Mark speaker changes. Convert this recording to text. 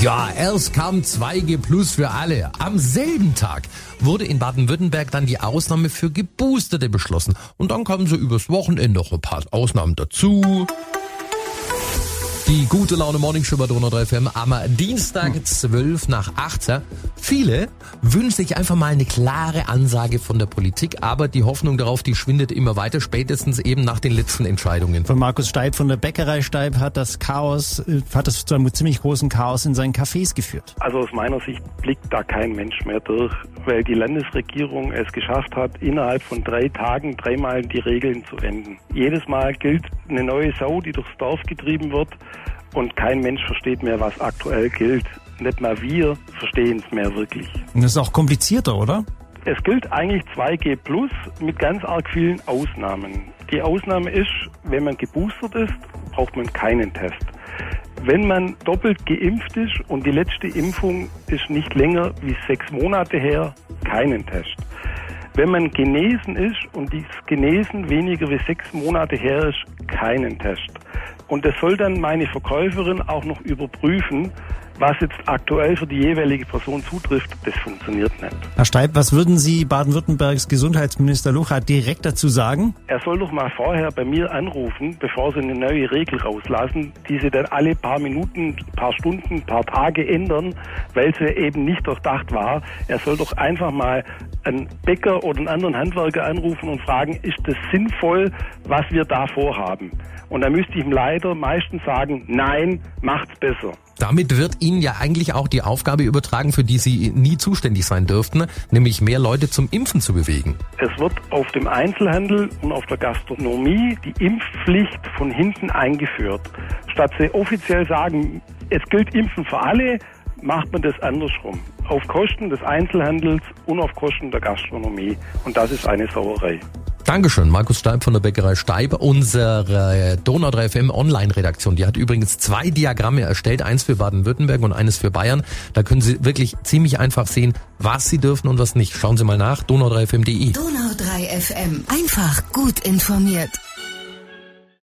Speaker 1: Ja, erst kam 2G Plus für alle. Am selben Tag wurde in Baden-Württemberg dann die Ausnahme für Geboosterte beschlossen. Und dann kamen so übers Wochenende noch ein paar Ausnahmen dazu. Die gute Laune Morning Show bei Donau 3 FM am Dienstag 12 nach 18. Viele wünschen sich einfach mal eine klare Ansage von der Politik, aber die Hoffnung darauf, die schwindet immer weiter, spätestens eben nach den letzten Entscheidungen.
Speaker 2: Von Markus Steib von der Bäckerei Steib hat das Chaos, äh, hat es zu einem ziemlich großen Chaos in seinen Cafés geführt.
Speaker 3: Also aus meiner Sicht blickt da kein Mensch mehr durch, weil die Landesregierung es geschafft hat, innerhalb von drei Tagen dreimal die Regeln zu enden. Jedes Mal gilt eine neue Sau, die durchs Dorf getrieben wird und kein Mensch versteht mehr, was aktuell gilt. Nicht mal wir verstehen es mehr wirklich.
Speaker 2: Und das ist auch komplizierter, oder?
Speaker 3: Es gilt eigentlich 2G Plus mit ganz arg vielen Ausnahmen. Die Ausnahme ist, wenn man geboostert ist, braucht man keinen Test. Wenn man doppelt geimpft ist und die letzte Impfung ist nicht länger wie sechs Monate her, keinen Test. Wenn man genesen ist und dieses Genesen weniger wie sechs Monate her ist, keinen Test. Und das soll dann meine Verkäuferin auch noch überprüfen, was jetzt aktuell für die jeweilige Person zutrifft. Das funktioniert nicht.
Speaker 2: Herr Steib, was würden Sie Baden-Württembergs Gesundheitsminister Lucha direkt dazu sagen?
Speaker 3: Er soll doch mal vorher bei mir anrufen, bevor Sie eine neue Regel rauslassen, die Sie dann alle paar Minuten, paar Stunden, paar Tage ändern, weil sie eben nicht durchdacht war. Er soll doch einfach mal einen Bäcker oder einen anderen Handwerker anrufen und fragen, ist das sinnvoll, was wir da vorhaben? Und da müsste ich ihm leider meistens sagen, nein, macht's besser.
Speaker 1: Damit wird Ihnen ja eigentlich auch die Aufgabe übertragen, für die Sie nie zuständig sein dürften, nämlich mehr Leute zum Impfen zu bewegen.
Speaker 3: Es wird auf dem Einzelhandel und auf der Gastronomie die Impfpflicht von hinten eingeführt. Statt sie offiziell sagen, es gilt Impfen für alle, macht man das andersrum. Auf Kosten des Einzelhandels und auf Kosten der Gastronomie. Und das ist eine Sauerei.
Speaker 1: Dankeschön, Markus Steib von der Bäckerei Steib, unsere Donau 3 FM Online-Redaktion. Die hat übrigens zwei Diagramme erstellt, eins für Baden-Württemberg und eines für Bayern. Da können Sie wirklich ziemlich einfach sehen, was Sie dürfen und was nicht. Schauen Sie mal nach, donau3fm.de.
Speaker 4: Donau 3 FM, einfach gut informiert.